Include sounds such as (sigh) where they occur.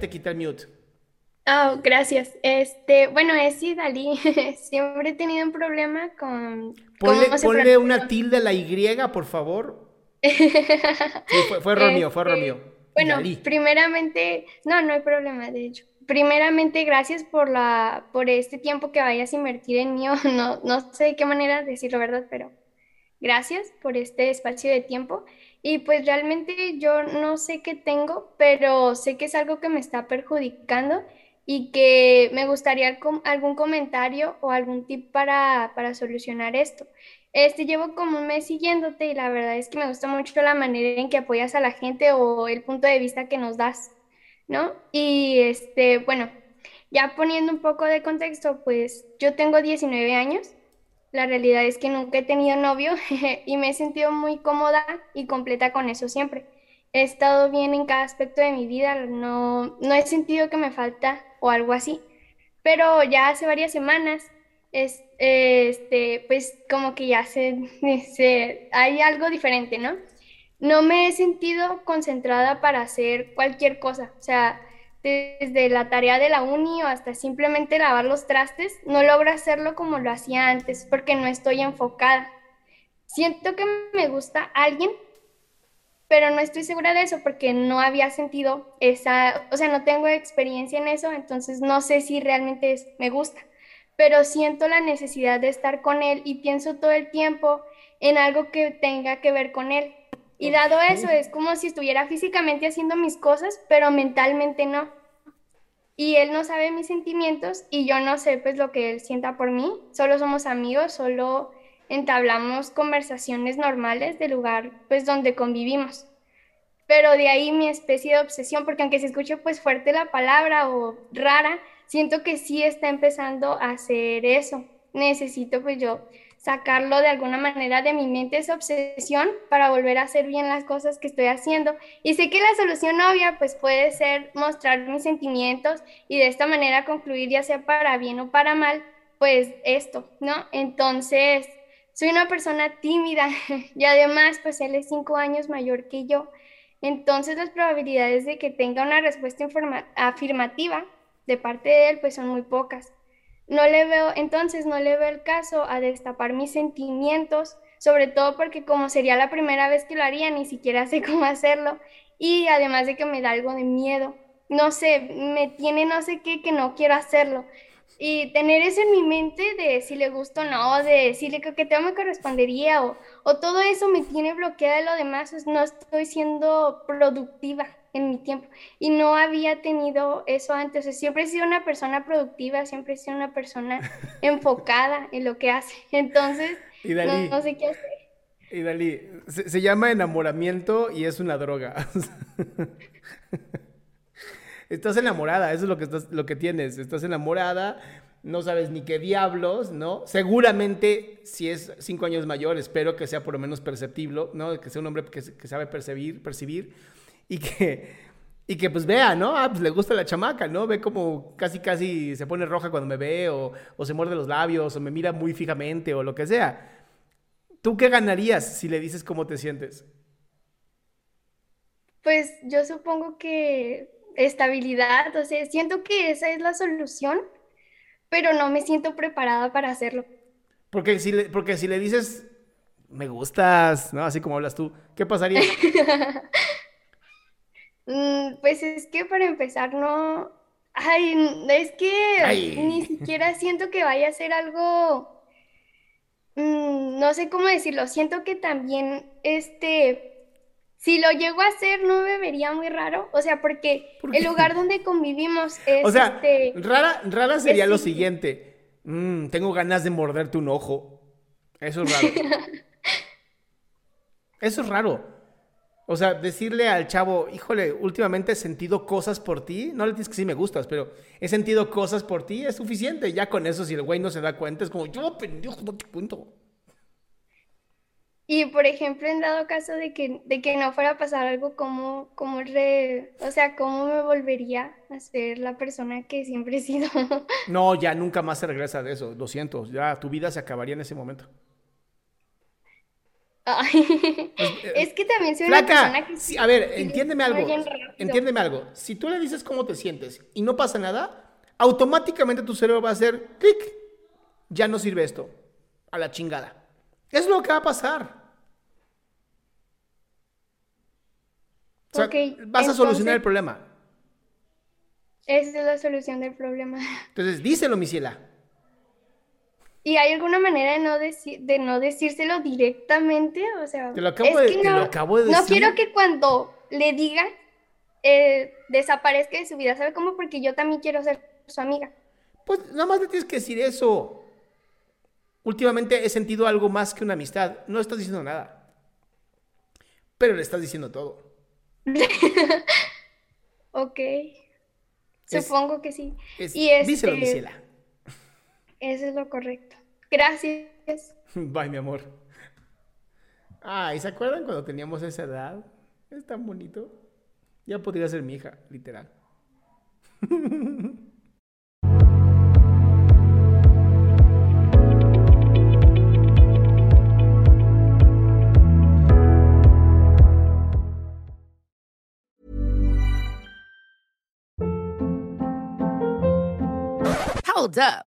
te quita el mute. Oh, gracias. Este, bueno, es Dalí. (laughs) Siempre he tenido un problema con Ponle, ponle una tilde a la Y, por favor. (laughs) Sí, fue, fue error mío, fue error Este, mío. Bueno, Dalí. primeramente, no, no hay problema, de hecho. Primeramente, gracias por la, por este tiempo que vayas a invertir en mí. (laughs) No, no sé de qué manera decirlo, ¿verdad? Pero gracias por este espacio de tiempo. Y pues realmente yo no sé qué tengo, pero sé que es algo que me está perjudicando y que me gustaría algún comentario o algún tip para, para solucionar esto. Este, llevo como un mes siguiéndote y la verdad es que me gusta mucho la manera en que apoyas a la gente o el punto de vista que nos das, ¿no? Y este, bueno, ya poniendo un poco de contexto, pues yo tengo 19 años. La realidad es que nunca he tenido novio (laughs) y me he sentido muy cómoda y completa con eso siempre. He estado bien en cada aspecto de mi vida, no, no he sentido que me falta o algo así. Pero ya hace varias semanas, es- este, pues como que ya se, (laughs) se- hay algo diferente, ¿no? No me he sentido concentrada para hacer cualquier cosa, o sea, desde la tarea de la uni o hasta simplemente lavar los trastes, no logro hacerlo como lo hacía antes porque no estoy enfocada. Siento que me gusta alguien, pero no estoy segura de eso porque no había sentido esa, o sea, no tengo experiencia en eso, entonces no sé si realmente me gusta, pero siento la necesidad de estar con él y pienso todo el tiempo en algo que tenga que ver con él. Y dado eso, es como si estuviera físicamente haciendo mis cosas, pero mentalmente no. Y él no sabe mis sentimientos y yo no sé pues lo que él sienta por mí. Solo somos amigos, solo entablamos conversaciones normales del lugar pues donde convivimos. Pero de ahí mi especie de obsesión, porque aunque se escuche pues fuerte la palabra o rara, siento que sí está empezando a hacer eso. Necesito pues yo sacarlo de alguna manera de mi mente esa obsesión para volver a hacer bien las cosas que estoy haciendo. Y sé que la solución obvia pues puede ser mostrar mis sentimientos y de esta manera concluir ya sea para bien o para mal, pues esto, ¿no? Entonces, soy una persona tímida (laughs) y además pues él es cinco años mayor que yo. Entonces las probabilidades de que tenga una respuesta afirmativa de parte de él pues son muy pocas. No le veo, entonces no le veo el caso a destapar mis sentimientos, sobre todo porque como sería la primera vez que lo haría, ni siquiera sé (laughs) cómo hacerlo y además de que me da algo de miedo. No sé, me tiene no sé qué que no quiero hacerlo. Y tener eso en mi mente de si le gusta o no, de si le coqueteo me correspondería o, o todo eso me tiene bloqueada de lo demás, pues no estoy siendo productiva en mi tiempo. Y no había tenido eso antes. O sea, siempre he sido una persona productiva, siempre he sido una persona (laughs) enfocada en lo que hace. (laughs) Entonces, Y no, sé qué hacer. y Dalí, se, se llama enamoramiento y es una droga. (laughs) Estás enamorada, eso es lo que, estás, lo que tienes. Estás enamorada, no sabes ni qué diablos, ¿no? Seguramente, si es cinco años mayor, espero que sea por lo menos perceptible, ¿no? Que sea un hombre que, que sabe percibir, percibir y que, Y que pues vea, ¿no? Ah, pues le gusta la chamaca, ¿no? Ve como casi, casi se pone roja cuando me ve, o, o se muerde los labios, o me mira muy fijamente, o lo que sea. ¿Tú qué ganarías si le dices cómo te sientes? Pues yo supongo que estabilidad, o sea, siento que esa es la solución, pero no me siento preparada para hacerlo. Porque si le, porque si le dices, me gustas, ¿no? Así como hablas tú, ¿qué pasaría? (laughs) Mm, Pues es que para empezar no, ay, es que Ay. ni siquiera siento que vaya a ser algo, mm, no sé cómo decirlo, siento que también, este, si lo llego a hacer no me vería muy raro, o sea, porque ¿Por el lugar donde convivimos (laughs) es, O sea, este, rara, rara sería lo siguiente. "Mm, tengo ganas de morderte un ojo. Eso es raro. (laughs) Eso es raro. O sea, decirle al chavo, híjole, últimamente he sentido cosas por ti. No le tienes que decir me gustas, pero he sentido cosas por ti, es suficiente. Ya con eso, si el güey no se da cuenta, es como, yo, pendejo, no te cuento. Y por ejemplo, en dado caso de que, de que no fuera a pasar algo, ¿cómo, cómo re- o sea, cómo me volvería a ser la persona que siempre he sido? (laughs) No, ya nunca más se regresa de eso. Lo siento, ya tu vida se acabaría en ese momento. Ay, (laughs) es que también soy una Pues, eh, Flaca, persona que sí, a ver, entiéndeme algo. Entiéndeme algo. Si tú le dices cómo te sientes y no pasa nada, automáticamente tu cerebro va a hacer clic. Ya no sirve esto. A la chingada. Es lo que va a pasar. O sea, Ok, vas a solucionar el problema. Esa es la solución del problema. (laughs) Entonces, díselo, mi ciela. ¿Y hay alguna manera de no, deci- de no decírselo directamente? O sea, Te lo acabo es de- que lo no, acabo de no decir. quiero que cuando le diga eh, desaparezca de su vida. ¿Sabe cómo? Porque yo también quiero ser su amiga. Pues nada más le tienes que decir eso. Últimamente he sentido algo más que una amistad. No estás diciendo nada. Pero le estás diciendo todo. (laughs) Ok. Es- Supongo que sí. Es- Y este, díselo, mi ciela. Eso es lo correcto. Gracias. (laughs) Bye, mi amor. Ay, ¿se acuerdan cuando teníamos esa edad? Es tan bonito. Ya podría ser mi hija, literal. (laughs) Hold up.